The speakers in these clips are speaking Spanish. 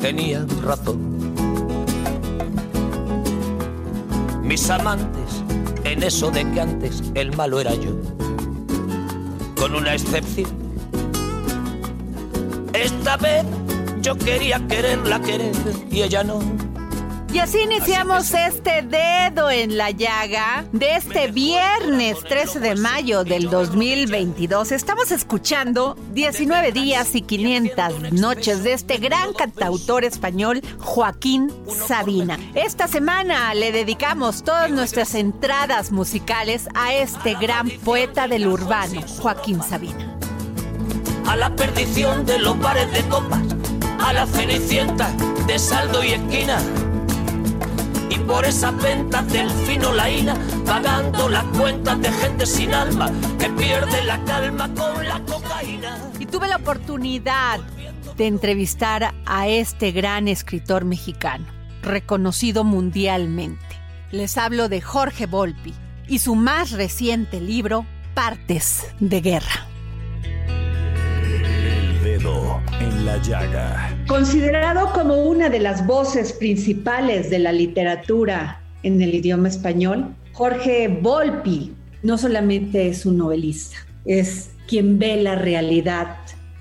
Tenía razón. Mis amantes en eso de que antes el malo era yo. Con una excepción. Esta vez yo quería quererla querer y ella no. Y así iniciamos este dedo en la llaga de este viernes 13 de mayo del 2022. Estamos escuchando 19 días y 500 noches de este gran cantautor español Joaquín Sabina. Esta semana le dedicamos todas nuestras entradas musicales a este gran poeta del urbano, Joaquín Sabina a la perdición de los bares de copas, a la cenicienta de saldo y esquina. Por esas ventas del fino laína, pagando las cuentas de gente sin alma que pierde la calma con la cocaína. Y tuve la oportunidad de entrevistar a este gran escritor mexicano, reconocido mundialmente. Les hablo de Jorge Volpi y su más reciente libro, Partes de Guerra la llaga. Considerado como una de las voces principales de la literatura en el idioma español, Jorge Volpi no solamente es un novelista, es quien ve la realidad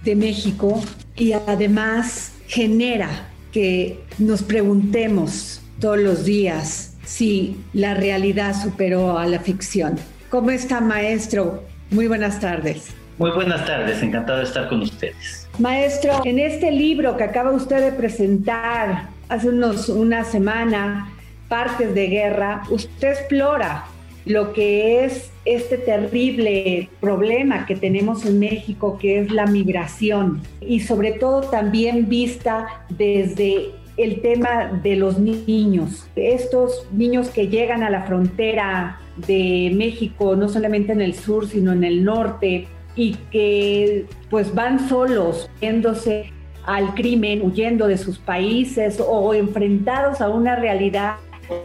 de México y además genera que nos preguntemos todos los días si la realidad superó a la ficción. ¿Cómo está, maestro? Muy buenas tardes. Muy buenas tardes, encantado de estar con ustedes. Maestro, en este libro que acaba usted de presentar hace unos, una semana, Partes de Guerra, usted explora lo que es este terrible problema que tenemos en México, que es la migración, y sobre todo también vista desde el tema de los niños, estos niños que llegan a la frontera de México, no solamente en el sur, sino en el norte, y que pues van solos, viéndose al crimen, huyendo de sus países o enfrentados a una realidad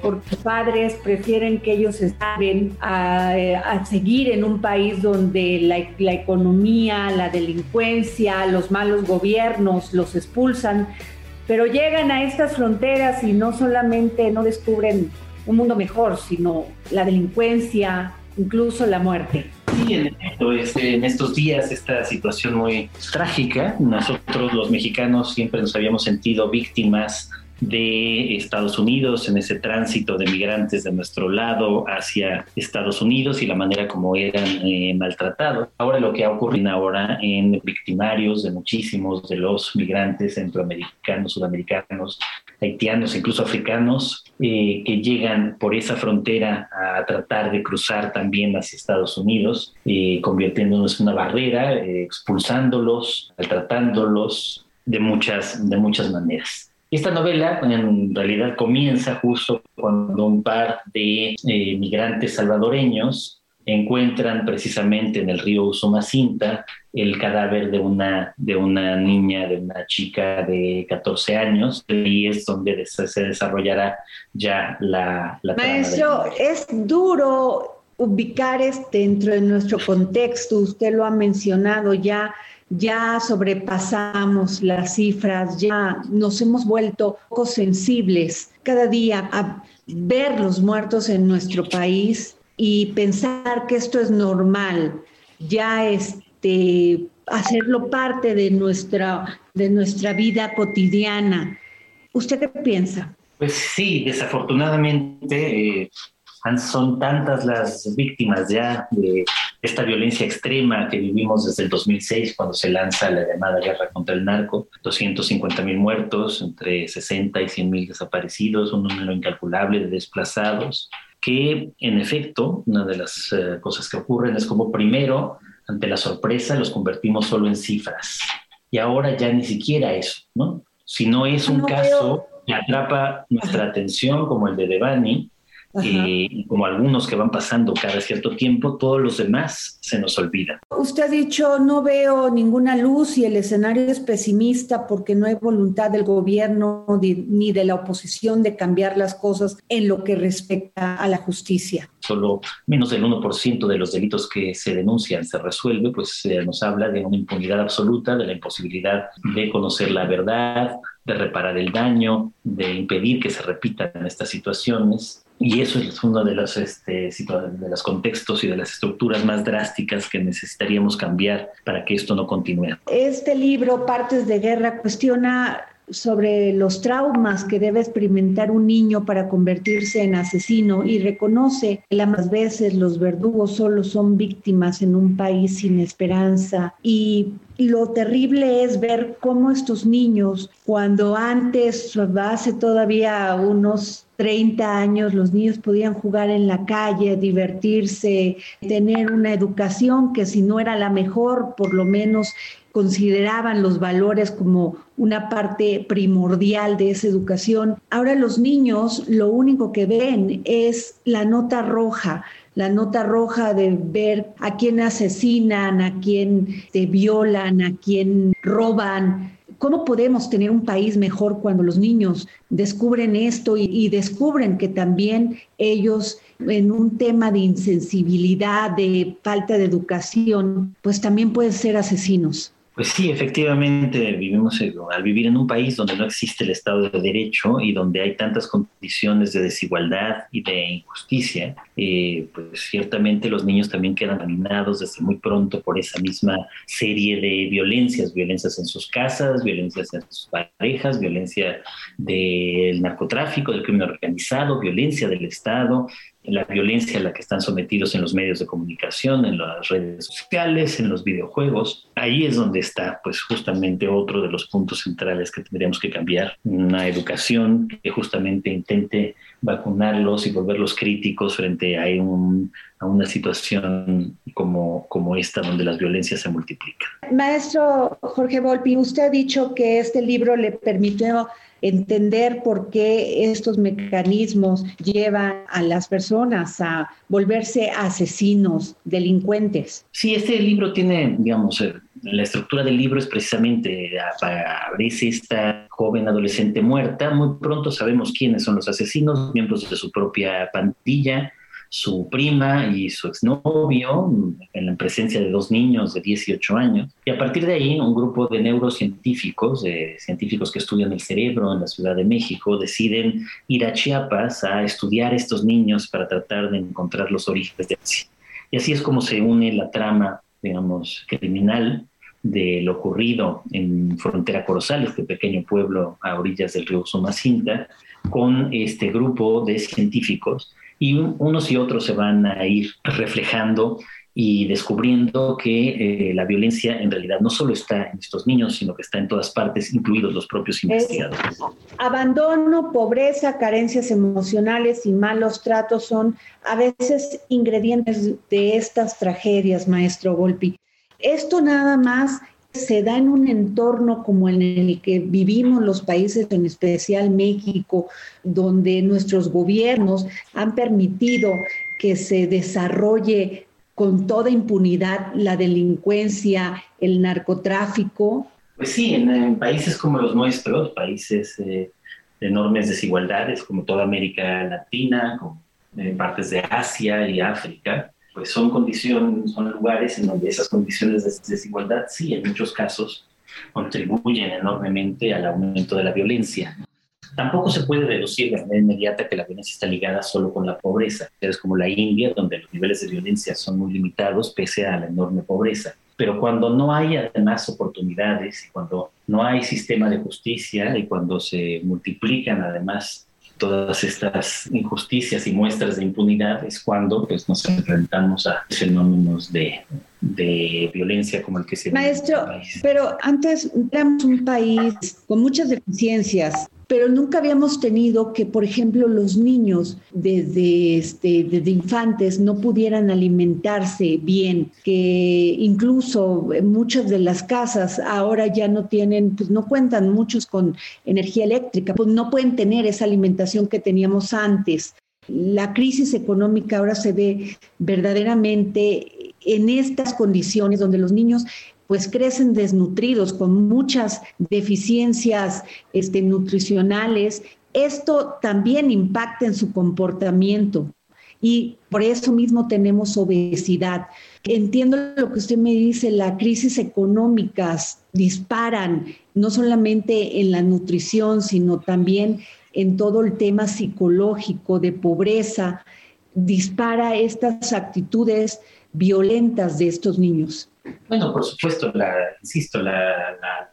porque sus padres prefieren que ellos estén a, a, seguir en un país donde la, economía, la delincuencia, los malos gobiernos los expulsan, pero llegan a estas fronteras y no solamente no descubren un mundo mejor, sino la delincuencia, incluso la muerte. En, este, en estos días esta situación muy trágica, nosotros los mexicanos siempre nos habíamos sentido víctimas de Estados Unidos en ese tránsito de migrantes de nuestro lado hacia Estados Unidos y la manera como eran eh, maltratados. Ahora lo que ha ocurrido ahora en victimarios de muchísimos de los migrantes centroamericanos, sudamericanos, haitianos, incluso africanos, eh, que llegan por esa frontera a tratar de cruzar también hacia Estados Unidos, eh, convirtiéndonos en una barrera, expulsándolos, maltratándolos de muchas, de muchas maneras. Esta novela en realidad comienza justo cuando un par de eh, migrantes salvadoreños encuentran precisamente en el río Usumacinta el cadáver de una, de una niña, de una chica de 14 años, y es donde se desarrollará ya la, la Maestro, es duro ubicar este dentro de nuestro contexto, usted lo ha mencionado ya, ya sobrepasamos las cifras, ya nos hemos vuelto poco sensibles cada día a ver los muertos en nuestro país y pensar que esto es normal. Ya este, hacerlo parte de nuestra, de nuestra vida cotidiana. ¿Usted qué piensa? Pues sí, desafortunadamente eh, son tantas las víctimas ya de esta violencia extrema que vivimos desde el 2006 cuando se lanza la llamada guerra contra el narco, 250 mil muertos, entre 60 y 100 mil desaparecidos, un número incalculable de desplazados, que en efecto, una de las eh, cosas que ocurren es como primero, ante la sorpresa, los convertimos solo en cifras. Y ahora ya ni siquiera eso, ¿no? Si no es un caso que atrapa nuestra atención, como el de Devani, eh, y como algunos que van pasando cada cierto tiempo, todos los demás se nos olvidan. Usted ha dicho, no veo ninguna luz y el escenario es pesimista porque no hay voluntad del gobierno ni de la oposición de cambiar las cosas en lo que respecta a la justicia. Solo menos del 1% de los delitos que se denuncian se resuelve, pues eh, nos habla de una impunidad absoluta, de la imposibilidad de conocer la verdad, de reparar el daño, de impedir que se repitan estas situaciones. Y eso es uno de los, este, de los contextos y de las estructuras más drásticas que necesitaríamos cambiar para que esto no continúe. Este libro, Partes de Guerra, cuestiona sobre los traumas que debe experimentar un niño para convertirse en asesino y reconoce que las veces los verdugos solo son víctimas en un país sin esperanza y lo terrible es ver cómo estos niños, cuando antes, hace todavía unos 30 años, los niños podían jugar en la calle, divertirse, tener una educación que si no era la mejor, por lo menos consideraban los valores como una parte primordial de esa educación. Ahora los niños lo único que ven es la nota roja, la nota roja de ver a quién asesinan, a quién te violan, a quién roban. ¿Cómo podemos tener un país mejor cuando los niños descubren esto y, y, descubren que también ellos en un tema de insensibilidad, de falta de educación, pues también pueden ser asesinos? Pues sí, efectivamente vivimos al vivir en un país donde no existe el Estado de Derecho y donde hay tantas condiciones de desigualdad y de injusticia, eh, pues ciertamente los niños también quedan dominados desde muy pronto por esa misma serie de violencias, violencias en sus casas, violencias en sus parejas, violencia del narcotráfico, del crimen organizado, violencia del Estado, la violencia a la que están sometidos en los medios de comunicación, en las redes sociales, en los videojuegos. Ahí es donde está, pues, justamente otro de los puntos centrales que tendríamos que cambiar. Una educación que justamente intente vacunarlos y volverlos críticos frente a, un, a una situación como, como esta, donde las violencias se multiplican. Maestro Jorge Volpi, usted ha dicho que este libro le permitió entender por qué estos mecanismos llevan a las personas a volverse asesinos, delincuentes. Sí, este libro tiene, digamos, eh, la estructura del libro es precisamente aparece esta joven adolescente muerta. Muy pronto sabemos quiénes son los asesinos, miembros de su propia pandilla su prima y su exnovio en la presencia de dos niños de 18 años. Y a partir de ahí, un grupo de neurocientíficos, de científicos que estudian el cerebro en la Ciudad de México, deciden ir a Chiapas a estudiar a estos niños para tratar de encontrar los orígenes de Y así es como se une la trama, digamos, criminal de lo ocurrido en Frontera Corozal, este pequeño pueblo a orillas del río Sumacinta, con este grupo de científicos y unos y otros se van a ir reflejando y descubriendo que eh, la violencia en realidad no solo está en estos niños, sino que está en todas partes, incluidos los propios investigadores. abandono, pobreza, carencias emocionales y malos tratos son a veces ingredientes de estas tragedias, maestro Golpi. Esto nada más se da en un entorno como en el que vivimos los países, en especial México, donde nuestros gobiernos han permitido que se desarrolle con toda impunidad la delincuencia, el narcotráfico? Pues sí, en, países como los nuestros, países eh, de enormes desigualdades, como toda América Latina, como en partes de Asia y África, pues son condiciones, son lugares en donde esas condiciones de desigualdad sí, en muchos casos contribuyen enormemente al aumento de la violencia. Tampoco se puede deducir de manera inmediata que la violencia está ligada solo con la pobreza. Es como la India, donde los niveles de violencia son muy limitados pese a la enorme pobreza. Pero cuando no hay además oportunidades y cuando no hay sistema de justicia y cuando se multiplican además todas estas injusticias y muestras de impunidad es cuando pues, nos enfrentamos a fenómenos de, de violencia como el que se Maestro, en país. pero antes éramos un país con muchas deficiencias pero nunca habíamos tenido que, por ejemplo, los niños desde, este, desde infantes no pudieran alimentarse bien, que incluso muchas de las casas ahora ya no tienen, pues no cuentan muchos con energía eléctrica, pues no pueden tener esa alimentación que teníamos antes. La crisis económica ahora se ve verdaderamente en estas condiciones donde los niños pues crecen desnutridos con muchas deficiencias este, nutricionales. Esto también impacta en su comportamiento y por eso mismo tenemos obesidad. Entiendo lo que usted me dice, las crisis económicas disparan no solamente en la nutrición, sino también en todo el tema psicológico de pobreza, dispara estas actitudes violentas de estos niños. Bueno, por supuesto, la, insisto, la,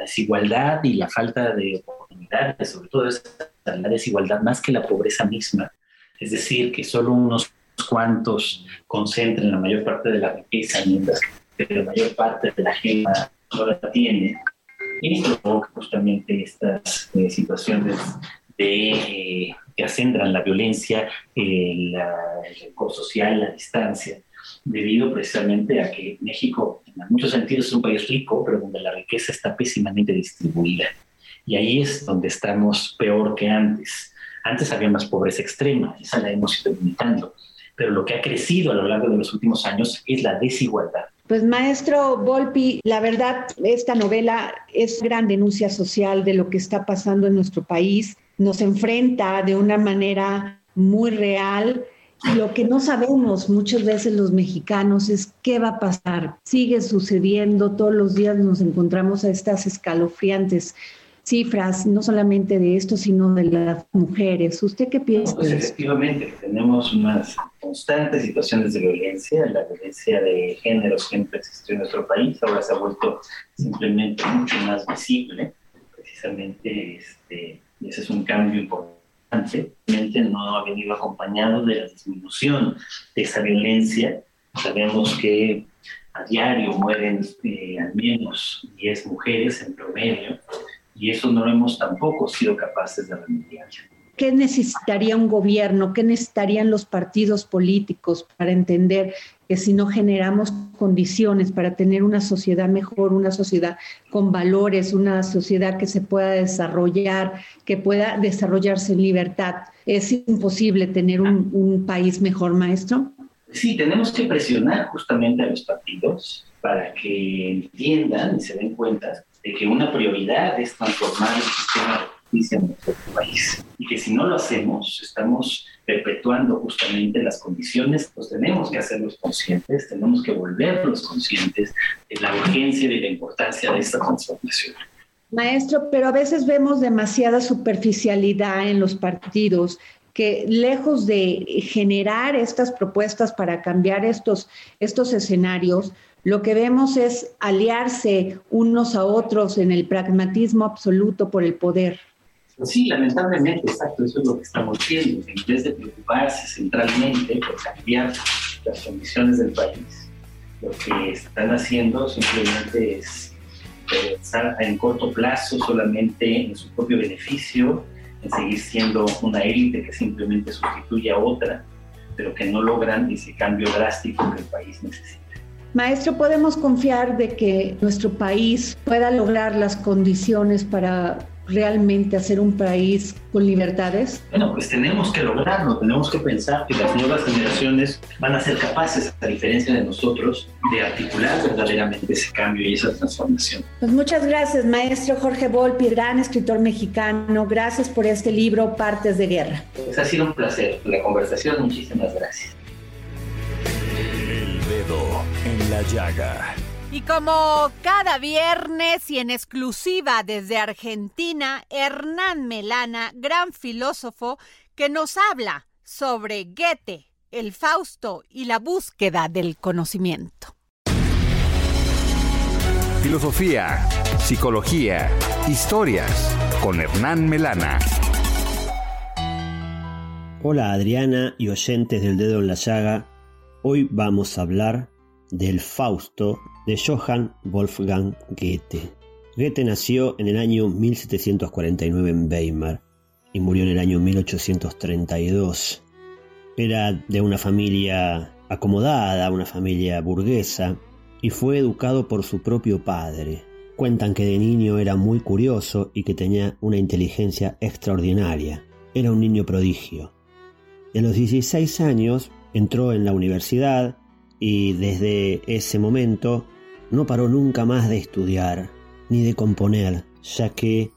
desigualdad y la falta de oportunidades, sobre todo es la desigualdad más que la pobreza misma. Es decir, que solo unos cuantos concentren la mayor parte de la riqueza, mientras que la mayor parte de la gente no la tiene. Y provoca justamente estas eh, situaciones de, eh, que acentran la violencia, el rencor social, la distancia debido precisamente a que México, en muchos sentidos, es un país rico, pero donde la riqueza está pésimamente distribuida. Y ahí es donde estamos peor que antes. Antes había más pobreza extrema, esa la hemos ido limitando. Pero lo que ha crecido a lo largo de los últimos años es la desigualdad. Pues maestro Volpi, la verdad, esta novela es gran denuncia social de lo que está pasando en nuestro país. Nos enfrenta de una manera muy real lo que no sabemos muchas veces los mexicanos es qué va a pasar. Sigue sucediendo, todos los días nos encontramos a estas escalofriantes cifras, no solamente de esto, sino de las mujeres. ¿Usted qué piensa? pues efectivamente, tenemos unas constantes situaciones de violencia. La violencia de género siempre existió en nuestro país, ahora se ha vuelto simplemente mucho más visible. Precisamente, este, ese es un cambio importante no ha venido acompañado de la disminución de esa violencia. Sabemos que a diario mueren eh, al menos 10 mujeres en promedio y eso no lo hemos tampoco sido capaces de remediar. ¿Qué necesitaría un gobierno? ¿Qué necesitarían los partidos políticos para entender que si no generamos condiciones para tener una sociedad mejor, una sociedad con valores, una sociedad que se pueda desarrollar, que pueda desarrollarse en libertad, es imposible tener un, país mejor, maestro? Sí, tenemos que presionar justamente a los partidos para que entiendan y se den cuenta de que una prioridad es transformar el sistema de en nuestro país. Y que si no lo hacemos, estamos perpetuando justamente las condiciones, pues tenemos que hacerlos conscientes, tenemos que volverlos conscientes de la urgencia y de la importancia de esta transformación. Maestro, pero a veces vemos demasiada superficialidad en los partidos que lejos de generar estas propuestas para cambiar estos, estos escenarios, lo que vemos es aliarse unos a otros en el pragmatismo absoluto por el poder. Sí, lamentablemente, exacto, eso es lo que estamos viendo. En vez de preocuparse centralmente por cambiar las condiciones del país, lo que están haciendo simplemente es pensar en corto plazo solamente en su propio beneficio, en seguir siendo una élite que simplemente sustituye a otra, pero que no logran ese cambio drástico que el país necesita. Maestro, ¿podemos confiar de que nuestro país pueda lograr las condiciones para realmente hacer un país con libertades? Bueno, pues tenemos que lograrlo, tenemos que pensar que las nuevas generaciones van a ser capaces, a diferencia de nosotros, de articular verdaderamente ese cambio y esa transformación. Pues muchas gracias, maestro Jorge Volpi, gran escritor mexicano. Gracias por este libro, Partes de Guerra. Pues ha sido un placer la conversación, muchísimas gracias. El dedo en la llaga. Y como cada viernes y en exclusiva desde Argentina, Hernán Melana, gran filósofo, que nos habla sobre Goethe, el Fausto y la búsqueda del conocimiento. filosofía, psicología, historias con Hernán Melana. Hola Adriana y oyentes del dedo en la llaga. Hoy vamos a hablar del Fausto de Johann Wolfgang Goethe. Goethe nació en el año 1749 en Weimar y murió en el año 1832. Era de una familia acomodada, una familia burguesa, y fue educado por su propio padre. Cuentan que de niño era muy curioso y que tenía una inteligencia extraordinaria. Era un niño prodigio. A los 16 años entró en la universidad y desde ese momento no paró nunca más de estudiar ni de componer, ya que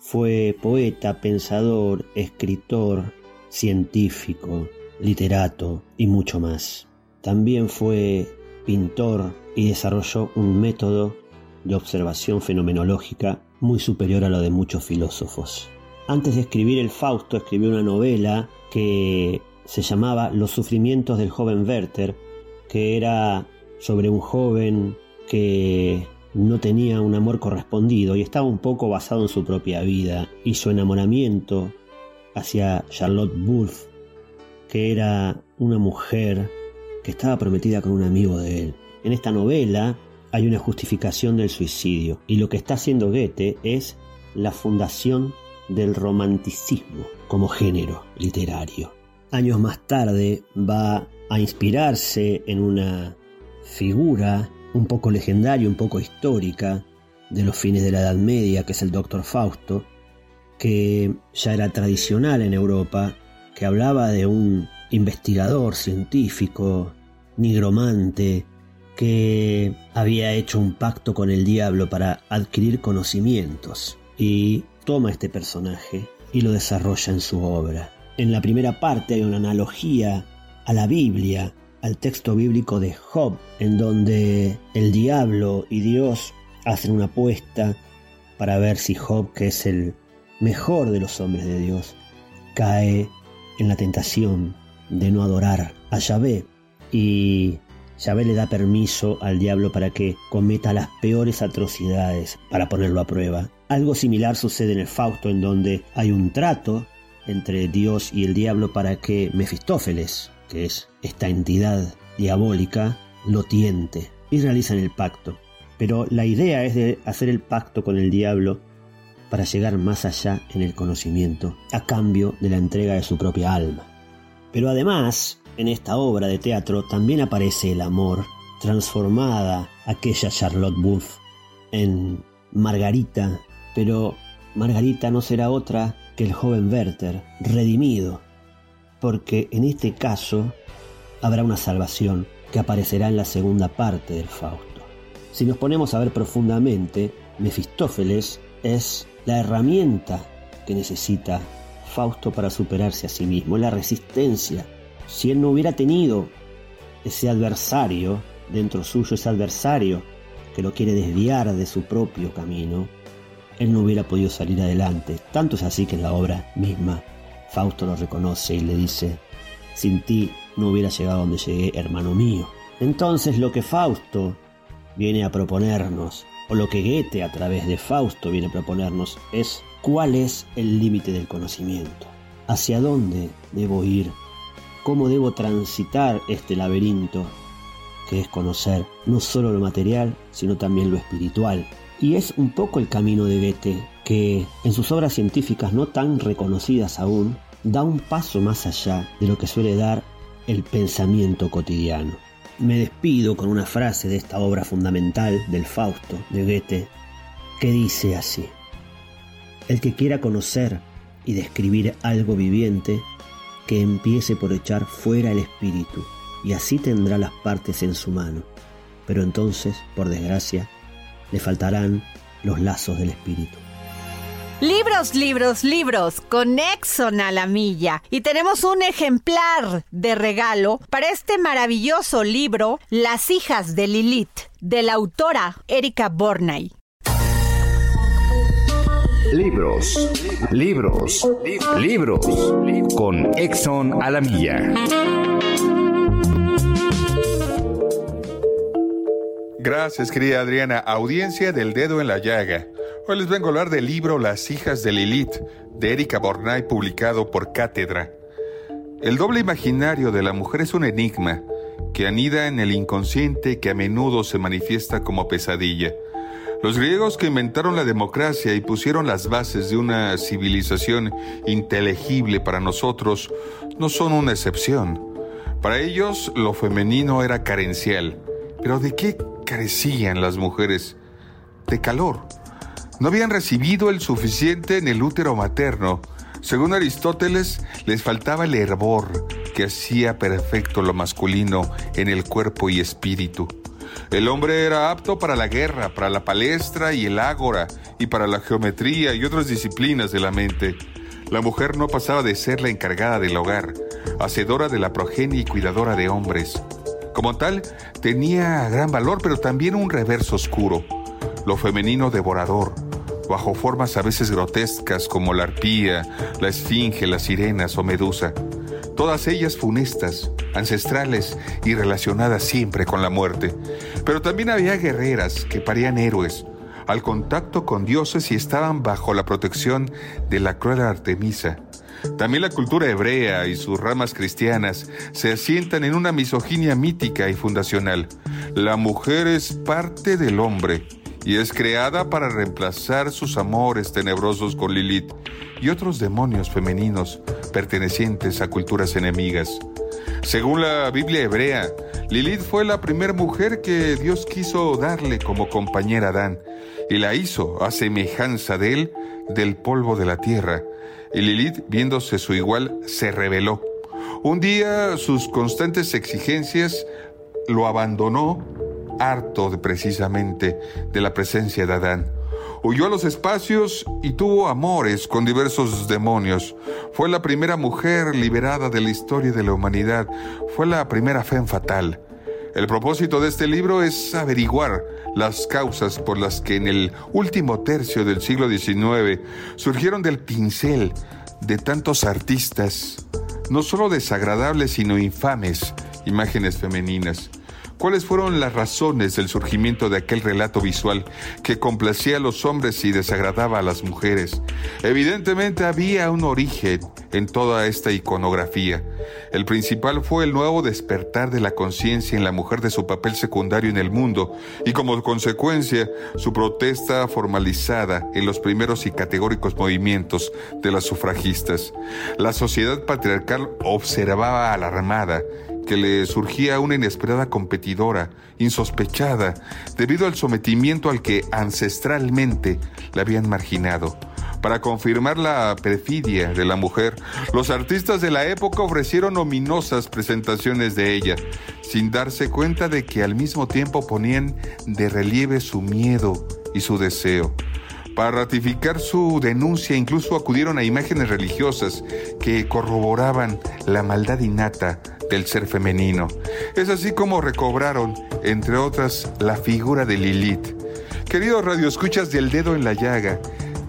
fue poeta, pensador, escritor, científico, literato y mucho más. También fue pintor y desarrolló un método de observación fenomenológica muy superior a lo de muchos filósofos. Antes de escribir el Fausto escribió una novela que se llamaba Los sufrimientos del joven Werther, que era sobre un joven que no tenía un amor correspondido y estaba un poco basado en su propia vida y su enamoramiento hacia Charlotte Wolf, que era una mujer que estaba prometida con un amigo de él. En esta novela hay una justificación del suicidio y lo que está haciendo Goethe es la fundación del romanticismo como género literario. Años más tarde va a inspirarse en una figura un poco legendaria, un poco histórica de los fines de la Edad Media, que es el Doctor Fausto, que ya era tradicional en Europa, que hablaba de un investigador científico, nigromante, que había hecho un pacto con el diablo para adquirir conocimientos y toma este personaje y lo desarrolla en su obra. En la primera parte hay una analogía a la Biblia, al texto bíblico de Job, en donde el diablo y Dios hacen una apuesta para ver si Job, que es el mejor de los hombres de Dios, cae en la tentación de no adorar a Yahvé y Yahvé le da permiso al diablo para que cometa las peores atrocidades para ponerlo a prueba. Algo similar sucede en el Fausto en donde hay un trato entre Dios y el diablo para que Mefistófeles, que es esta entidad diabólica, lo tiente y realizan el pacto. Pero la idea es de hacer el pacto con el diablo para llegar más allá en el conocimiento, a cambio de la entrega de su propia alma. Pero además, en esta obra de teatro también aparece el amor, transformada aquella Charlotte Wolf en Margarita, pero Margarita no será otra que el joven Werther, redimido, porque en este caso habrá una salvación que aparecerá en la segunda parte del Fausto. Si nos ponemos a ver profundamente, Mefistófeles es la herramienta que necesita Fausto para superarse a sí mismo, la resistencia. Si él no hubiera tenido ese adversario dentro suyo, ese adversario que lo quiere desviar de su propio camino, él no hubiera podido salir adelante. Tanto es así que en la obra misma Fausto lo reconoce y le dice, sin ti no hubiera llegado donde llegué, hermano mío. Entonces lo que Fausto viene a proponernos, o lo que Goethe a través de Fausto viene a proponernos, es cuál es el límite del conocimiento, hacia dónde debo ir, cómo debo transitar este laberinto que es conocer no solo lo material, sino también lo espiritual, y es un poco el camino de Goethe, que en sus obras científicas no tan reconocidas aún, da un paso más allá de lo que suele dar el pensamiento cotidiano. Me despido con una frase de esta obra fundamental del Fausto de Goethe, que dice así, El que quiera conocer y describir algo viviente, que empiece por echar fuera el espíritu, y así tendrá las partes en su mano. Pero entonces, por desgracia, le faltarán los lazos del espíritu. Libros, libros, libros, con Exxon a la milla. Y tenemos un ejemplar de regalo para este maravilloso libro, Las hijas de Lilith, de la autora Erika Bornay. Libros, libros, libros, con Exxon a la milla. Gracias, querida Adriana. Audiencia del dedo en la llaga. Hoy les vengo a hablar del libro Las hijas de Lilith, de Erika Bornay, publicado por Cátedra. El doble imaginario de la mujer es un enigma que anida en el inconsciente que a menudo se manifiesta como pesadilla. Los griegos que inventaron la democracia y pusieron las bases de una civilización inteligible para nosotros no son una excepción. Para ellos lo femenino era carencial. Pero ¿de qué carecían las mujeres? De calor. No habían recibido el suficiente en el útero materno. Según Aristóteles, les faltaba el hervor que hacía perfecto lo masculino en el cuerpo y espíritu. El hombre era apto para la guerra, para la palestra y el ágora, y para la geometría y otras disciplinas de la mente. La mujer no pasaba de ser la encargada del hogar, hacedora de la progenie y cuidadora de hombres. Como tal, tenía gran valor, pero también un reverso oscuro, lo femenino devorador, bajo formas a veces grotescas como la arpía, la esfinge, las sirenas o medusa todas ellas funestas, ancestrales y relacionadas siempre con la muerte. Pero también había guerreras que parían héroes, al contacto con dioses y estaban bajo la protección de la cruel Artemisa. También la cultura hebrea y sus ramas cristianas se asientan en una misoginia mítica y fundacional. La mujer es parte del hombre y es creada para reemplazar sus amores tenebrosos con Lilith y otros demonios femeninos pertenecientes a culturas enemigas. Según la Biblia hebrea, Lilith fue la primera mujer que Dios quiso darle como compañera a Adán y la hizo a semejanza de él del polvo de la tierra. Y Lilith, viéndose su igual, se rebeló. Un día sus constantes exigencias lo abandonó harto de precisamente de la presencia de Adán. Huyó a los espacios y tuvo amores con diversos demonios. Fue la primera mujer liberada de la historia de la humanidad. Fue la primera fe fatal. El propósito de este libro es averiguar las causas por las que en el último tercio del siglo XIX surgieron del pincel de tantos artistas, no solo desagradables, sino infames, imágenes femeninas. ¿Cuáles fueron las razones del surgimiento de aquel relato visual que complacía a los hombres y desagradaba a las mujeres? Evidentemente había un origen en toda esta iconografía. El principal fue el nuevo despertar de la conciencia en la mujer de su papel secundario en el mundo y como consecuencia su protesta formalizada en los primeros y categóricos movimientos de las sufragistas. La sociedad patriarcal observaba alarmada que le surgía una inesperada competidora, insospechada, debido al sometimiento al que ancestralmente la habían marginado. Para confirmar la perfidia de la mujer, los artistas de la época ofrecieron ominosas presentaciones de ella, sin darse cuenta de que al mismo tiempo ponían de relieve su miedo y su deseo. Para ratificar su denuncia incluso acudieron a imágenes religiosas que corroboraban la maldad innata del ser femenino. Es así como recobraron, entre otras, la figura de Lilith. Queridos radioescuchas del dedo en la llaga,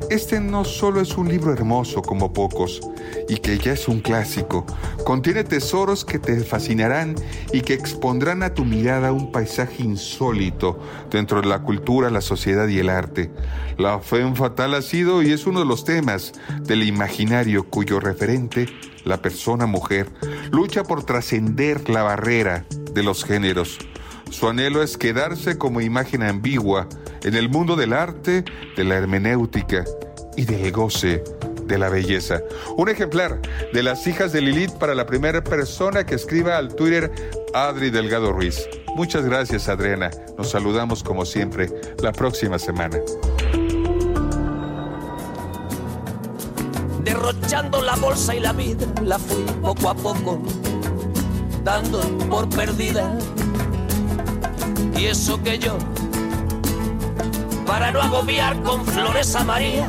este no solo es un libro hermoso como pocos, y que ya es un clásico, contiene tesoros que te fascinarán y que expondrán a tu mirada un paisaje insólito dentro de la cultura, la sociedad y el arte. La fe fatal ha sido y es uno de los temas del imaginario cuyo referente, la persona mujer, lucha por trascender la barrera de los géneros. Su anhelo es quedarse como imagen ambigua en el mundo del arte, de la hermenéutica y del goce de la belleza. Un ejemplar de las hijas de Lilith para la primera persona que escriba al Twitter Adri Delgado Ruiz. Muchas gracias Adriana. Nos saludamos como siempre la próxima semana. Derrochando la bolsa y la vida, la fui poco a poco dando por perdida. Y eso que yo, para no agobiar con flores a María,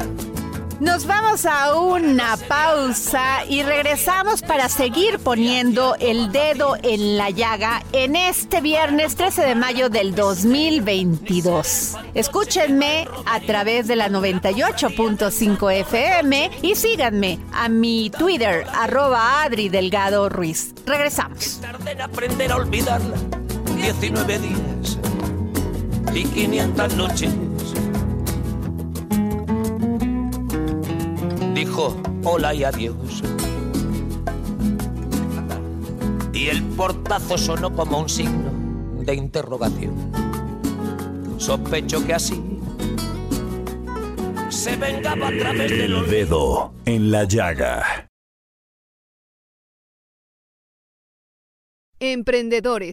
nos vamos a una pausa y regresamos para seguir poniendo el dedo en la llaga en este viernes 13 de mayo del 2022. Escúchenme a través de la 98.5 FM y síganme a mi Twitter, arroba Adri Delgado Ruiz. Regresamos. aprender a olvidarla 19 días y 500 noches. Dijo hola y adiós. Y el portazo sonó como un signo de interrogación. Sospecho que así se vengaba a través del El dedo en la llaga. Emprendedores.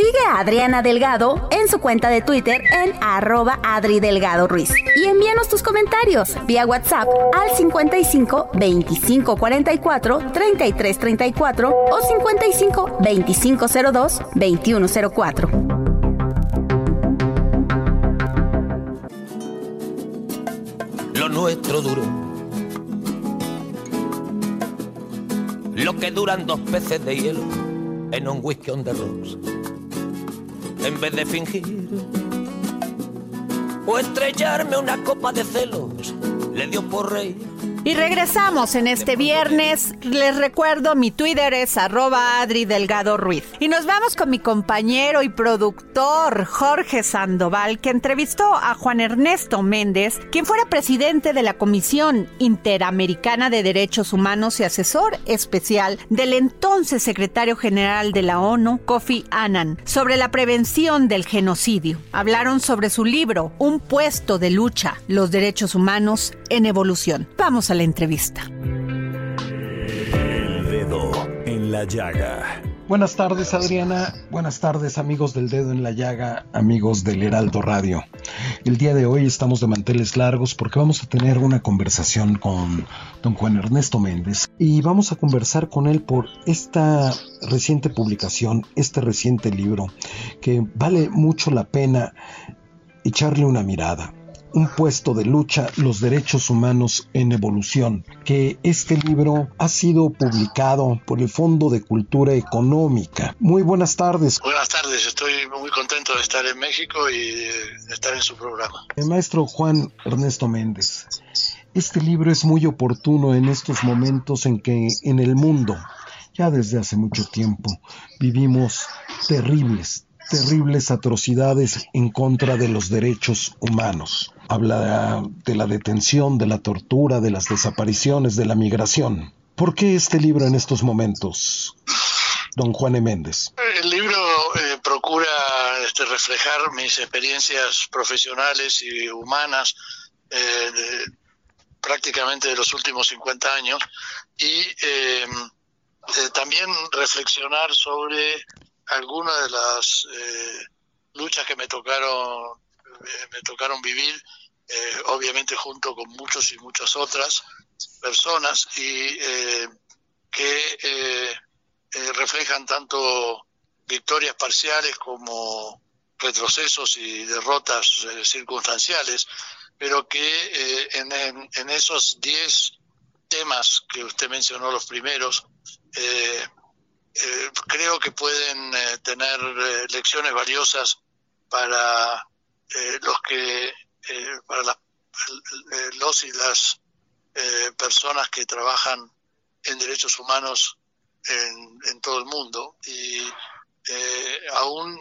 Sigue a Adriana Delgado en su cuenta de Twitter en arroba Adri Delgado Ruiz. Y envíanos tus comentarios vía WhatsApp al 55 25 44 33 34 o 55 25 02 21 04. Lo nuestro duró. Lo que duran dos peces de hielo en un whisky on the rocks. En vez de fingir o estrellarme una copa de celos, le dio por rey. Y regresamos en este viernes. Les recuerdo, mi Twitter es arroba Adri Delgado Ruiz. Y nos vamos con mi compañero y productor Jorge Sandoval, que entrevistó a Juan Ernesto Méndez, quien fuera presidente de la Comisión Interamericana de Derechos Humanos y asesor especial del entonces secretario general de la ONU, Kofi Annan, sobre la prevención del genocidio. Hablaron sobre su libro, Un puesto de lucha, los derechos humanos en evolución. Vamos a la entrevista. El dedo en la llaga. Buenas tardes Adriana, buenas tardes amigos del dedo en la llaga, amigos del Heraldo Radio. El día de hoy estamos de manteles largos porque vamos a tener una conversación con don Juan Ernesto Méndez y vamos a conversar con él por esta reciente publicación, este reciente libro que vale mucho la pena echarle una mirada un puesto de lucha, los derechos humanos en evolución, que este libro ha sido publicado por el Fondo de Cultura Económica. Muy buenas tardes. Buenas tardes, estoy muy contento de estar en México y de estar en su programa. El maestro Juan Ernesto Méndez. Este libro es muy oportuno en estos momentos en que en el mundo, ya desde hace mucho tiempo, vivimos terribles, terribles atrocidades en contra de los derechos humanos. Habla de la detención, de la tortura, de las desapariciones, de la migración. ¿Por qué este libro en estos momentos, don Juan E. Méndez? El libro eh, procura este, reflejar mis experiencias profesionales y humanas eh, prácticamente de los últimos 50 años y eh, también reflexionar sobre algunas de las luchas que me tocaron me tocaron vivir, eh, obviamente junto con muchos y muchas otras personas, y eh, que eh, reflejan tanto victorias parciales como retrocesos y derrotas circunstanciales, pero que en, en, esos 10 temas que usted mencionó, los primeros, creo que pueden tener lecciones valiosas para eh, los que eh, para las, los y las eh, personas que trabajan en derechos humanos en, en todo el mundo. Y aún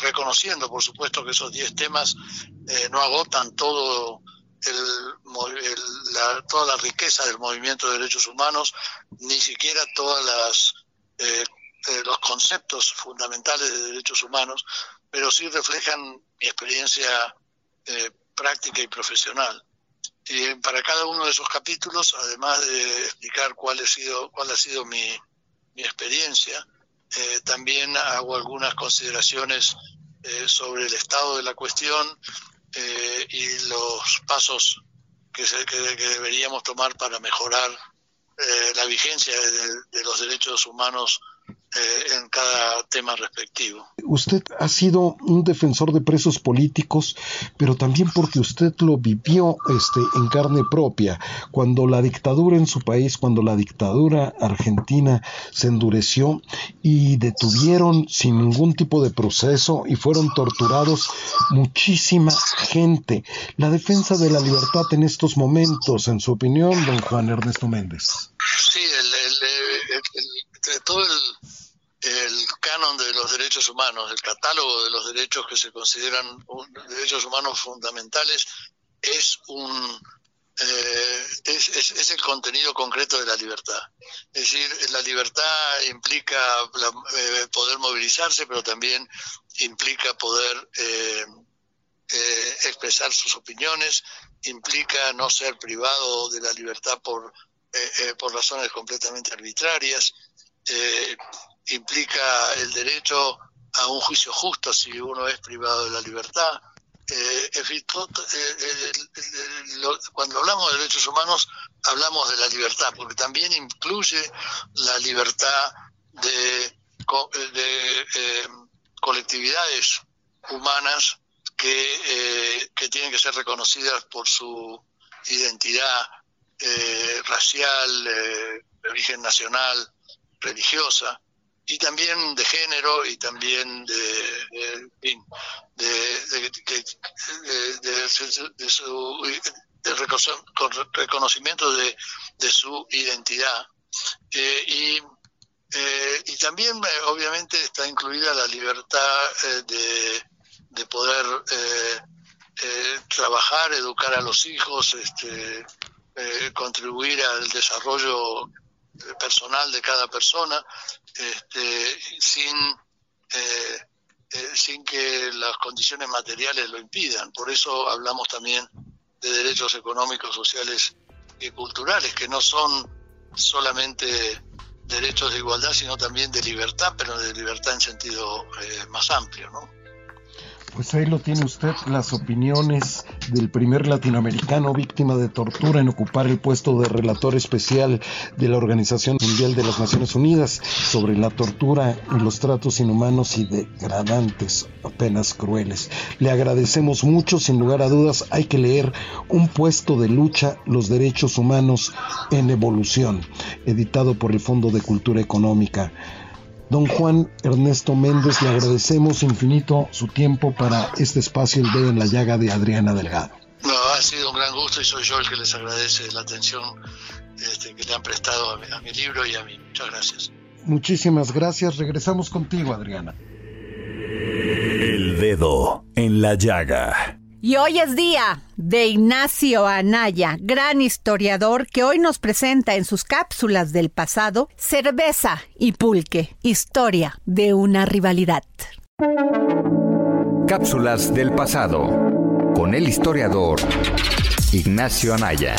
reconociendo por supuesto que esos 10 temas no agotan todo el, el, la, toda la riqueza del movimiento de derechos humanos ni siquiera todas las los conceptos fundamentales de derechos humanos pero sí reflejan mi experiencia eh, práctica y profesional. Y para cada uno de esos capítulos, además de explicar cuál ha sido, cuál ha sido mi, mi experiencia, eh, también hago algunas consideraciones eh, sobre el estado de la cuestión eh, y los pasos que, se, que, deberíamos tomar para mejorar la vigencia de, los derechos humanos eh, en cada tema respectivo. Usted ha sido un defensor de presos políticos, pero también porque usted lo vivió este, en carne propia. Cuando la dictadura en su país, cuando la dictadura argentina se endureció y detuvieron sin ningún tipo de proceso y fueron torturados muchísima gente. La defensa de la libertad en estos momentos, en su opinión, don Juan Ernesto Méndez. Sí, el, todo el canon de los derechos humanos, el catálogo de los derechos que se consideran derechos humanos fundamentales, es un eh, es, el contenido concreto de la libertad. Es decir, la libertad implica eh, poder movilizarse, pero también implica poder eh, expresar sus opiniones, implica no ser privado de la libertad por, por razones completamente arbitrarias implica el derecho a un juicio justo si uno es privado de la libertad. Eh, en fin, eh, cuando hablamos de derechos humanos hablamos de la libertad, porque también incluye la libertad de, de eh, colectividades humanas que, que tienen que ser reconocidas por su identidad racial, de origen nacional, religiosa y también de género y también de, de, su reconocimiento de, su identidad. Eh, y, eh, y también eh, obviamente está incluida la libertad de, poder trabajar, educar a los hijos, este, contribuir al desarrollo personal de cada persona este, sin, eh, eh, sin que las condiciones materiales lo impidan. Por eso hablamos también de derechos económicos, sociales y culturales, que no son solamente derechos de igualdad, sino también de libertad, pero de libertad en sentido eh, más amplio, ¿no? Pues ahí lo tiene usted, las opiniones del primer latinoamericano víctima de tortura en ocupar el puesto de relator especial de la Organización Mundial de las Naciones Unidas sobre la tortura y los tratos inhumanos y degradantes, apenas crueles. Le agradecemos mucho, sin lugar a dudas, hay que leer Un puesto de lucha, los derechos humanos en evolución, editado por el Fondo de Cultura Económica. Don Juan Ernesto Méndez, le agradecemos infinito su tiempo para este espacio El Dedo en la Llaga de Adriana Delgado. No, ha sido un gran gusto y soy yo el que les agradece la atención este, que le han prestado a mi, libro y a mí. Muchas gracias. Muchísimas gracias. Regresamos contigo, Adriana. El Dedo en la Llaga. Y hoy es día de Ignacio Anaya, gran historiador que hoy nos presenta en sus cápsulas del pasado Cerveza y Pulque, historia de una rivalidad. Cápsulas del pasado con el historiador Ignacio Anaya.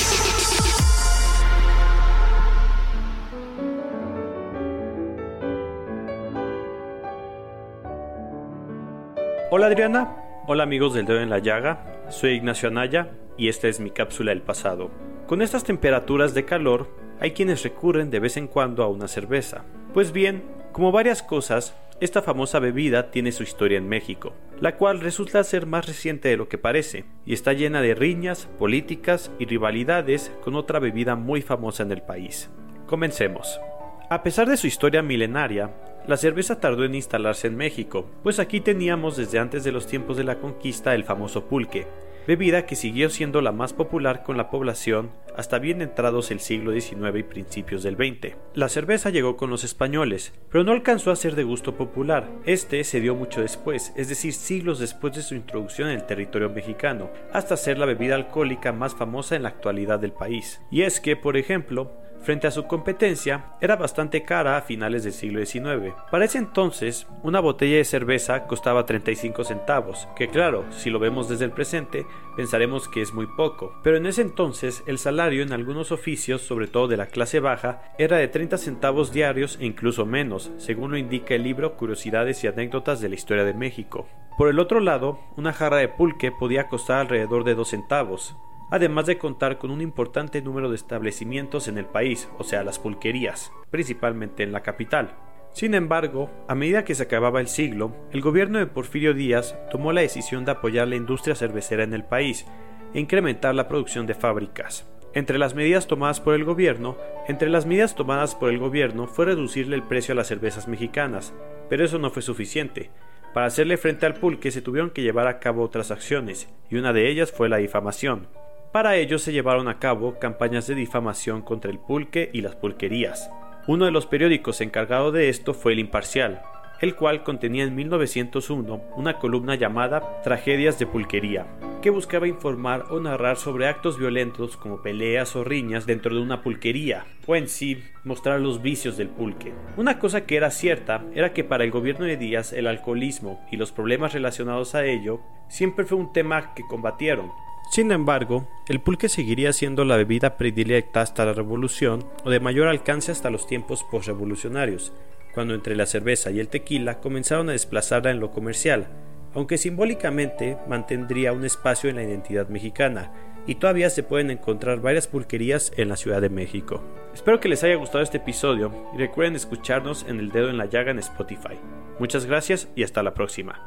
Hola Adriana, Hola amigos del dedo en la llaga, soy Ignacio Anaya y esta es mi cápsula del pasado. Con estas temperaturas de calor, hay quienes recurren de vez en cuando a una cerveza. Pues bien, como varias cosas, esta famosa bebida tiene su historia en México, la cual resulta ser más reciente de lo que parece, y está llena de riñas, políticas y rivalidades con otra bebida muy famosa en el país. Comencemos. A pesar de su historia milenaria, la cerveza tardó en instalarse en México, pues aquí teníamos desde antes de los tiempos de la conquista el famoso pulque, bebida que siguió siendo la más popular con la población hasta bien entrados el siglo XIX y principios del XX. La cerveza llegó con los españoles, pero no alcanzó a ser de gusto popular. Este se dio mucho después, es decir, siglos después de su introducción en el territorio mexicano, hasta ser la bebida alcohólica más famosa en la actualidad del país. Y es que, por ejemplo, frente a su competencia, era bastante cara a finales del siglo XIX. Para ese entonces, una botella de cerveza costaba 35 centavos, que claro, si lo vemos desde el presente, pensaremos que es muy poco, pero en ese entonces el salario en algunos oficios, sobre todo de la clase baja, era de 30 centavos diarios e incluso menos, según lo indica el libro Curiosidades y anécdotas de la historia de México. Por el otro lado, una jarra de pulque podía costar alrededor de 2 centavos, además de contar con un importante número de establecimientos en el país, o sea, las pulquerías, principalmente en la capital. Sin embargo, a medida que se acababa el siglo, el gobierno de Porfirio Díaz tomó la decisión de apoyar la industria cervecera en el país e incrementar la producción de fábricas. Entre las medidas tomadas por el gobierno, entre las medidas tomadas por el gobierno fue reducirle el precio a las cervezas mexicanas, pero eso no fue suficiente. Para hacerle frente al pulque se tuvieron que llevar a cabo otras acciones, y una de ellas fue la difamación. Para ello se llevaron a cabo campañas de difamación contra el pulque y las pulquerías. Uno de los periódicos encargado de esto fue El Imparcial, el cual contenía en 1901 una columna llamada Tragedias de Pulquería, que buscaba informar o narrar sobre actos violentos como peleas o riñas dentro de una pulquería, o en sí mostrar los vicios del pulque. Una cosa que era cierta era que para el gobierno de Díaz el alcoholismo y los problemas relacionados a ello siempre fue un tema que combatieron, sin embargo, el pulque seguiría siendo la bebida predilecta hasta la revolución o de mayor alcance hasta los tiempos postrevolucionarios, cuando entre la cerveza y el tequila comenzaron a desplazarla en lo comercial, aunque simbólicamente mantendría un espacio en la identidad mexicana, y todavía se pueden encontrar varias pulquerías en la Ciudad de México. Espero que les haya gustado este episodio y recuerden escucharnos en El Dedo en la Llaga en Spotify. Muchas gracias y hasta la próxima.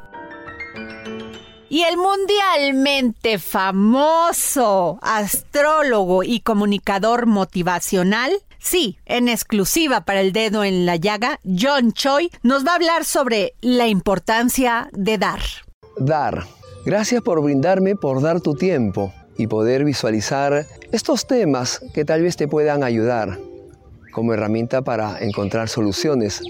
Y el mundialmente famoso astrólogo y comunicador motivacional, sí, en exclusiva para el dedo en la llaga, John Choi nos va a hablar sobre la importancia de dar. Dar. Gracias por brindarme, por dar tu tiempo y poder visualizar estos temas que tal vez te puedan ayudar como herramienta para encontrar soluciones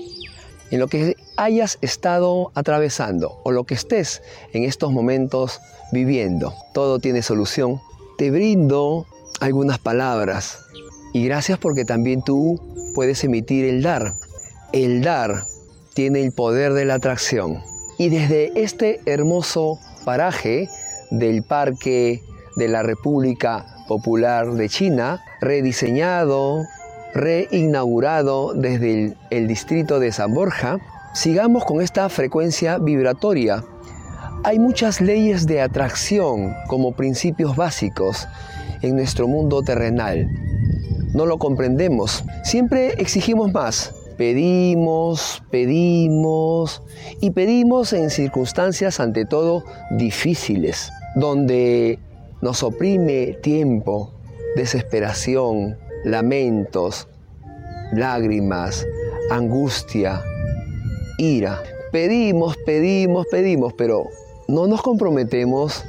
en lo que hayas estado atravesando o lo que estés en estos momentos viviendo. Todo tiene solución. Te brindo algunas palabras y gracias porque también tú puedes emitir el dar. El dar tiene el poder de la atracción. Y desde este hermoso paraje del Parque de la República Popular de China, rediseñado reinaugurado desde el, distrito de San Borja, sigamos con esta frecuencia vibratoria. Hay muchas leyes de atracción como principios básicos en nuestro mundo terrenal. No lo comprendemos. Siempre exigimos más. Pedimos, pedimos y pedimos en circunstancias ante todo difíciles, donde nos oprime tiempo, desesperación, lamentos, lágrimas, angustia, ira. Pedimos, pedimos, pedimos, pero no nos comprometemos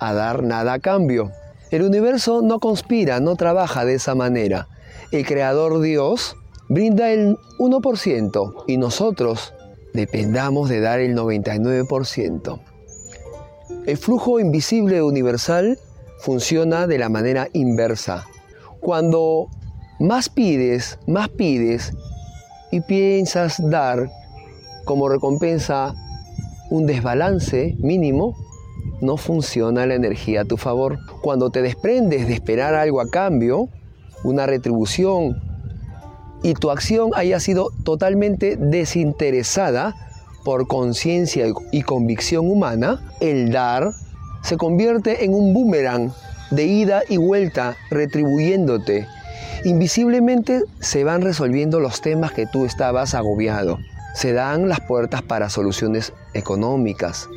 a dar nada a cambio. El universo no conspira, no trabaja de esa manera. El Creador Dios brinda el 1% y nosotros dependamos de dar el 99%. El flujo invisible universal funciona de la manera inversa. Cuando más pides, más pides y piensas dar como recompensa un desbalance mínimo, no funciona la energía a tu favor. Cuando te desprendes de esperar algo a cambio, una retribución, y tu acción haya sido totalmente desinteresada por conciencia y convicción humana, el dar se convierte en un boomerang de ida y vuelta retribuyéndote Invisiblemente se van resolviendo los temas que tú estabas agobiado. Se dan las puertas para soluciones económicas.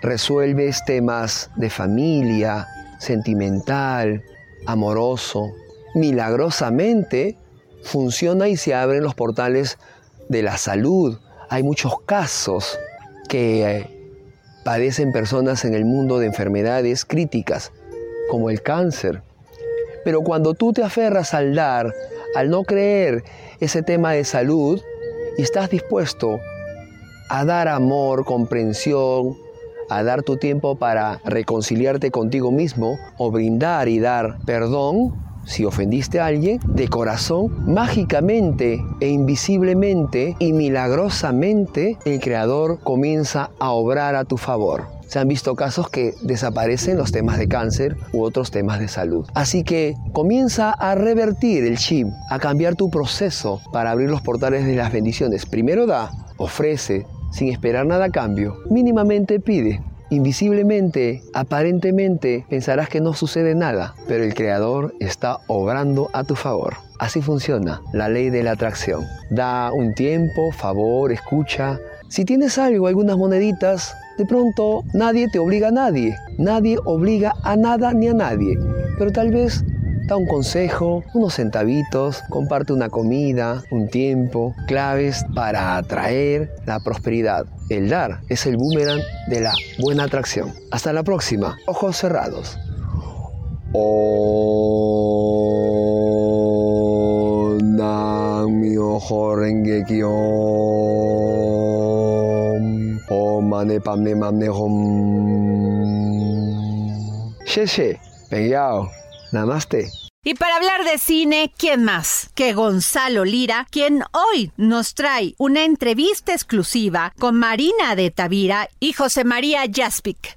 Resuelves temas de familia, sentimental, amoroso. Milagrosamente funciona y se abren los portales de la salud. Hay muchos casos que eh, padecen personas en el mundo de enfermedades críticas, como el cáncer, pero cuando tú te aferras al dar, al no creer ese tema de salud, y estás dispuesto a dar amor, comprensión, a dar tu tiempo para reconciliarte contigo mismo o brindar y dar perdón, si ofendiste a alguien, de corazón, mágicamente e invisiblemente y milagrosamente, el Creador comienza a obrar a tu favor. Se han visto casos que desaparecen los temas de cáncer u otros temas de salud. Así que comienza a revertir el chip, a cambiar tu proceso para abrir los portales de las bendiciones. Primero da, ofrece, sin esperar nada a cambio. Mínimamente pide. Invisiblemente, aparentemente, pensarás que no sucede nada, pero el Creador está obrando a tu favor. Así funciona la ley de la atracción. Da un tiempo, favor, escucha. Si tienes algo, algunas moneditas, de pronto nadie te obliga a nadie. Nadie obliga a nada ni a nadie. Pero tal vez da un consejo, unos centavitos, comparte una comida, un tiempo, claves para atraer la prosperidad. El dar es el boomerang de la buena atracción. Hasta la próxima. Ojos cerrados. Namaste. Y para hablar de cine, ¿quién más que Gonzalo Lira, quien hoy nos trae una entrevista exclusiva con Marina de Tavira y José María Jaspic?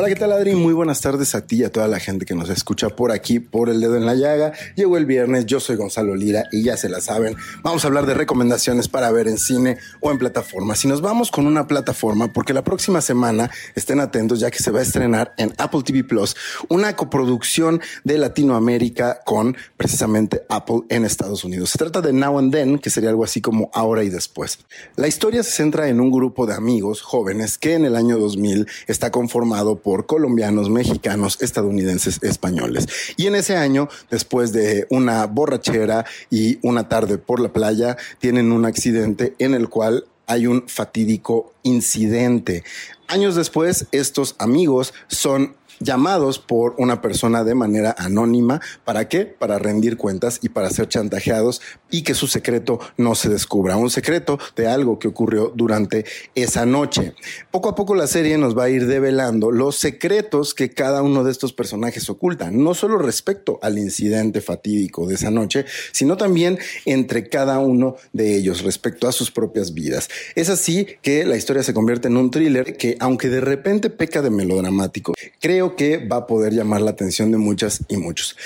Hola, ¿qué tal Adri? Muy buenas tardes a ti y a toda la gente que nos escucha por aquí, por el dedo en la llaga. Llegó el viernes, yo soy Gonzalo Lira y ya se la saben, vamos a hablar de recomendaciones para ver en cine o en plataformas. Si nos vamos con una plataforma, porque la próxima semana estén atentos ya que se va a estrenar en Apple TV Plus una coproducción de Latinoamérica con precisamente Apple en Estados Unidos. Se trata de Now and Then, que sería algo así como ahora y después. La historia se centra en un grupo de amigos jóvenes que en el año 2000 está conformado por por colombianos, mexicanos, estadounidenses, españoles. Y en ese año, después de una borrachera y una tarde por la playa, tienen un accidente en el cual hay un fatídico incidente. Años después, estos amigos son llamados por una persona de manera anónima. ¿Para qué? Para rendir cuentas y para ser chantajeados y que su secreto no se descubra. Un secreto de algo que ocurrió durante esa noche. Poco a poco la serie nos va a ir develando los secretos que cada uno de estos personajes ocultan, no solo respecto al incidente fatídico de esa noche, sino también entre cada uno de ellos respecto a sus propias vidas. Es así que la historia se convierte en un thriller que, aunque de repente peca de melodramático, creo que va a poder llamar la atención de muchas y muchos.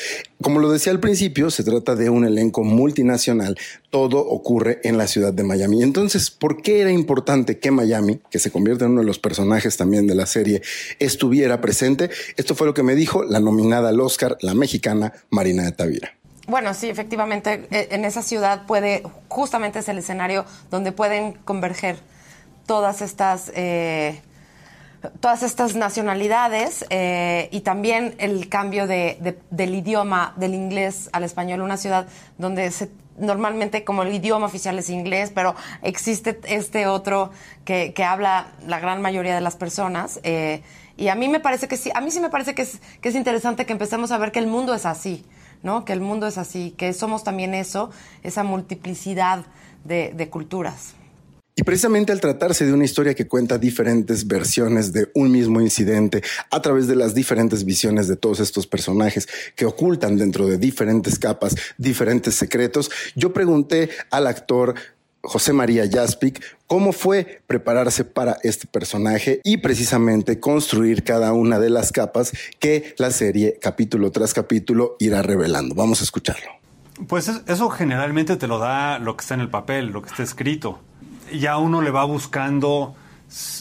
Como lo decía al principio, se trata de un elenco multinacional. Todo ocurre en la ciudad de Miami. Entonces, ¿por qué era importante que Miami, que se convierte en uno de los personajes también de la serie, estuviera presente? Esto fue lo que me dijo la nominada al Oscar, la mexicana Marina de Tavira. Bueno, sí, efectivamente, e, en esa ciudad puede, justamente es el escenario donde pueden converger todas estas eh, todas estas nacionalidades eh, y también el cambio de, del idioma del inglés al español, una ciudad donde se, normalmente como el idioma oficial es inglés, pero existe este otro que, habla la gran mayoría de las personas. Eh, y a mí me parece que sí, a mí sí me parece que es, interesante que empecemos a ver que el mundo es así, ¿no? Que el mundo es así, que somos también eso, esa multiplicidad de culturas. Y precisamente al tratarse de una historia que cuenta diferentes versiones de un mismo incidente a través de las diferentes visiones de todos estos personajes que ocultan dentro de diferentes capas diferentes secretos, yo pregunté al actor José María Jaspic cómo fue prepararse para este personaje y precisamente construir cada una de las capas que la serie capítulo tras capítulo irá revelando. Vamos a escucharlo. Pues eso generalmente te lo da lo que está en el papel, lo que está escrito ya uno le va buscando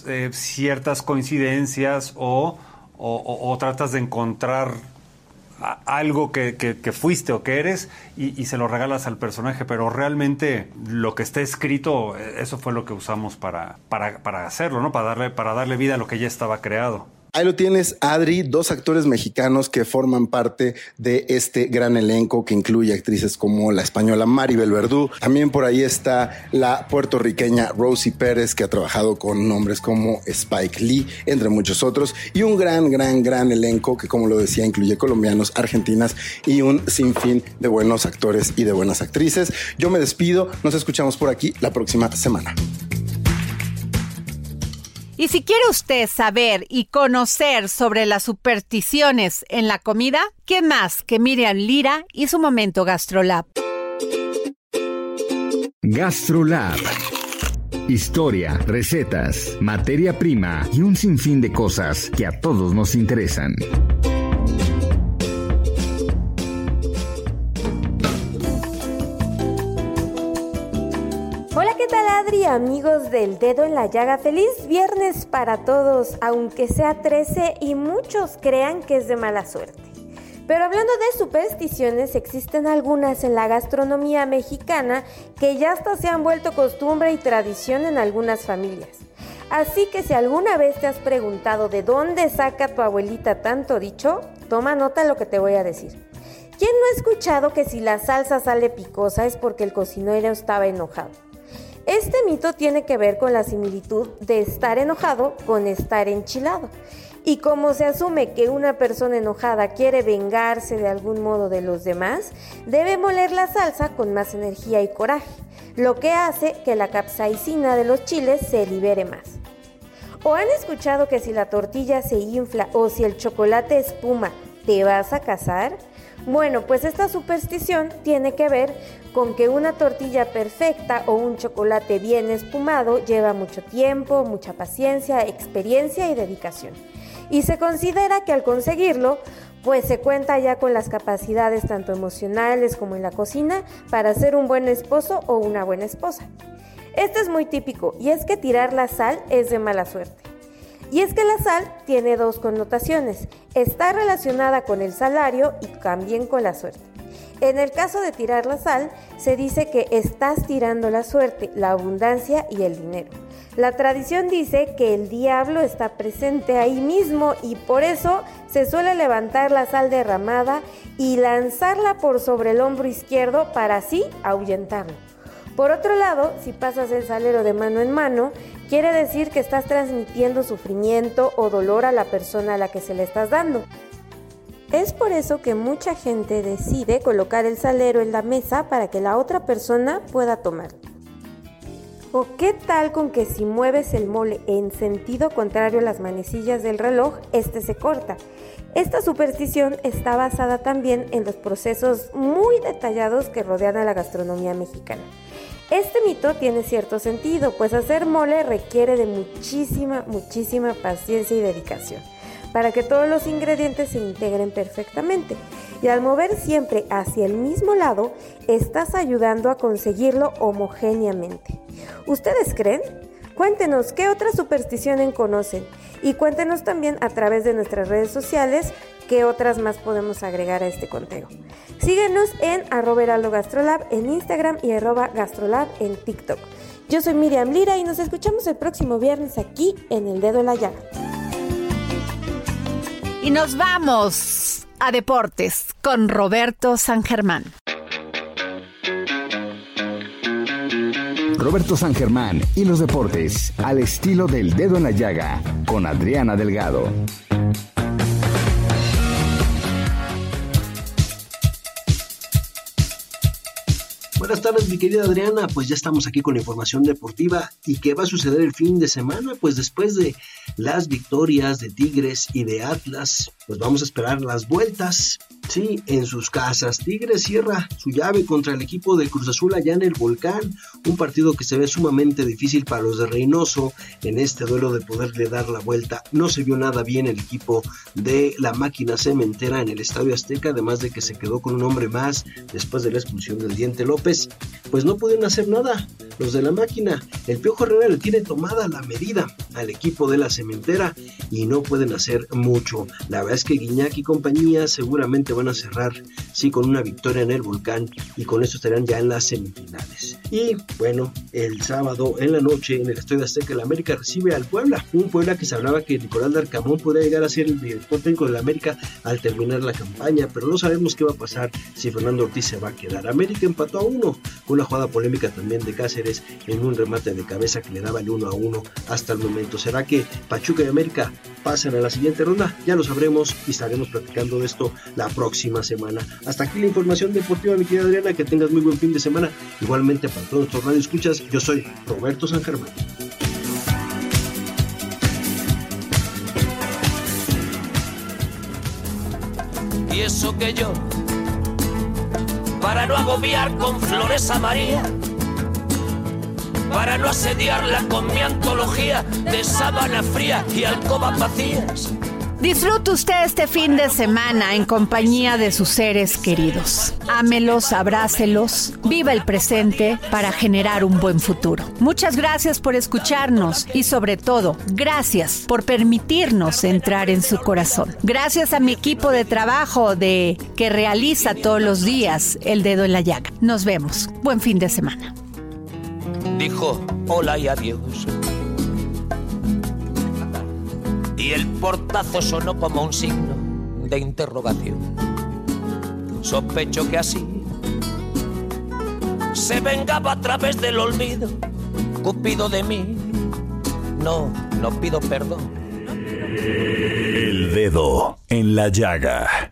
eh, ciertas coincidencias o, tratas de encontrar algo que, fuiste o que eres y, se lo regalas al personaje, pero realmente lo que está escrito, eh, eso fue lo que usamos para, para, hacerlo, ¿no? Para darle, para darle vida a lo que ya estaba creado. Ahí lo tienes, Adri, dos actores mexicanos que forman parte de este gran elenco que incluye actrices como la española Maribel Verdú. También por ahí está la puertorriqueña Rosie Pérez, que ha trabajado con nombres como Spike Lee, entre muchos otros. Y un gran, gran, gran elenco que, como lo decía, incluye colombianos, argentinas y un sinfín de buenos actores y de buenas actrices. Yo me despido, nos escuchamos por aquí la próxima semana. Y si quiere usted saber y conocer sobre las supersticiones en la comida, ¿qué más que Miriam Lira y su momento GastroLab? GastroLab. Historia, recetas, materia prima y un sinfín de cosas que a todos nos interesan. Adri? Amigos del dedo en la llaga, feliz viernes para todos, aunque sea 13 y muchos crean que es de mala suerte. Pero hablando de supersticiones, existen algunas en la gastronomía mexicana que ya hasta se han vuelto costumbre y tradición en algunas familias. Así que si alguna vez te has preguntado de dónde saca tu abuelita tanto dicho, toma nota de lo que te voy a decir. ¿Quién no ha escuchado que si la salsa sale picosa es porque el cocinero estaba enojado? Este mito tiene que ver con la similitud de estar enojado con estar enchilado. Y como se asume que una persona enojada quiere vengarse de algún modo de los demás, debe moler la salsa con más energía y coraje, lo que hace que la capsaicina de los chiles se libere más. ¿O han escuchado que si la tortilla se infla o si el chocolate espuma, te vas a casar? Bueno, pues esta superstición tiene que ver con que una tortilla perfecta o un chocolate bien espumado lleva mucho tiempo, mucha paciencia, experiencia y dedicación. Y se considera que al conseguirlo, pues se cuenta ya con las capacidades tanto emocionales como en la cocina para ser un buen esposo o una buena esposa. Esto es muy típico y es que tirar la sal es de mala suerte. Y es que la sal tiene dos connotaciones. Está relacionada con el salario y también con la suerte. En el caso de tirar la sal, se dice que estás tirando la suerte, la abundancia y el dinero. La tradición dice que el diablo está presente ahí mismo y por eso se suele levantar la sal derramada y lanzarla por sobre el hombro izquierdo para así ahuyentarlo. Por otro lado, si pasas el salero de mano en mano, quiere decir que estás transmitiendo sufrimiento o dolor a la persona a la que se le estás dando. Es por eso que mucha gente decide colocar el salero en la mesa para que la otra persona pueda tomar. ¿O qué tal con que si mueves el mole en sentido contrario a las manecillas del reloj, este se corta? Esta superstición está basada también en los procesos muy detallados que rodean a la gastronomía mexicana. Este mito tiene cierto sentido, pues hacer mole requiere de muchísima, muchísima paciencia y dedicación para que todos los ingredientes se integren perfectamente. Y al mover siempre hacia el mismo lado, estás ayudando a conseguirlo homogéneamente. ¿Ustedes creen? Cuéntenos qué otras supersticiones conocen y cuéntenos también a través de nuestras redes sociales qué otras más podemos agregar a este conteo. Síguenos en arroba gastrolab en Instagram y arroba gastrolab en TikTok. Yo soy Miriam Lira y nos escuchamos el próximo viernes aquí en El Dedo en la Llaga. Y nos vamos a deportes con Roberto San Germán. Roberto San Germán y los deportes al estilo del dedo en la llaga con Adriana Delgado. Buenas tardes, mi querida Adriana. Pues ya estamos aquí con la información deportiva. ¿Y qué va a suceder el fin de semana? Pues después de las victorias de Tigres y de Atlas, pues vamos a esperar las vueltas. Sí, en sus casas. Tigres cierra su llave contra el equipo del Cruz Azul allá en el Volcán. Un partido que se ve sumamente difícil para los de Reynoso en este duelo de poderle dar la vuelta. No se vio nada bien el equipo de la máquina cementera en el Estadio Azteca, además de que se quedó con un hombre más después de la expulsión del Diente López. Pues no pudieron hacer nada los de la máquina. El Piojo Herrera le tiene tomada la medida al equipo de la cementera y no pueden hacer mucho. La verdad que Guiñac y compañía seguramente van a cerrar sí con una victoria en el volcán y con eso estarán ya en las semifinales. Y bueno, el sábado en la noche en el Estadio Azteca el América recibe al Puebla, un Puebla que se hablaba que Nicolás Darcamón podría llegar a ser el director técnico de América al terminar la campaña, pero no sabemos qué va a pasar si Fernando Ortiz se va a quedar. América empató a uno con una jugada polémica también de Cáceres en un remate de cabeza que le daba el uno a uno hasta el momento. ¿Será que Pachuca y América pasan a la siguiente ronda? Ya lo sabremos y estaremos platicando de esto la próxima semana. Hasta aquí la información deportiva, mi querida Adriana, que tengas muy buen fin de semana. Igualmente para todos nuestros radio escuchas, yo soy Roberto San Germán. Y eso que yo, para no agobiar con flores a María, para no asediarla con mi antología de sábana fría y alcobas vacías. Disfrute usted este fin de semana en compañía de sus seres queridos. Ámelos, abrácelos, viva el presente para generar un buen futuro. Muchas gracias por escucharnos y sobre todo, gracias por permitirnos entrar en su corazón. Gracias a mi equipo de trabajo de que realiza todos los días el dedo en la llaga. Nos vemos. Buen fin de semana. Dijo hola y adiós. El portazo sonó como un signo de interrogación. Sospecho que así se vengaba a través del olvido. Cupido de mí, no, no pido perdón. El dedo en la llaga.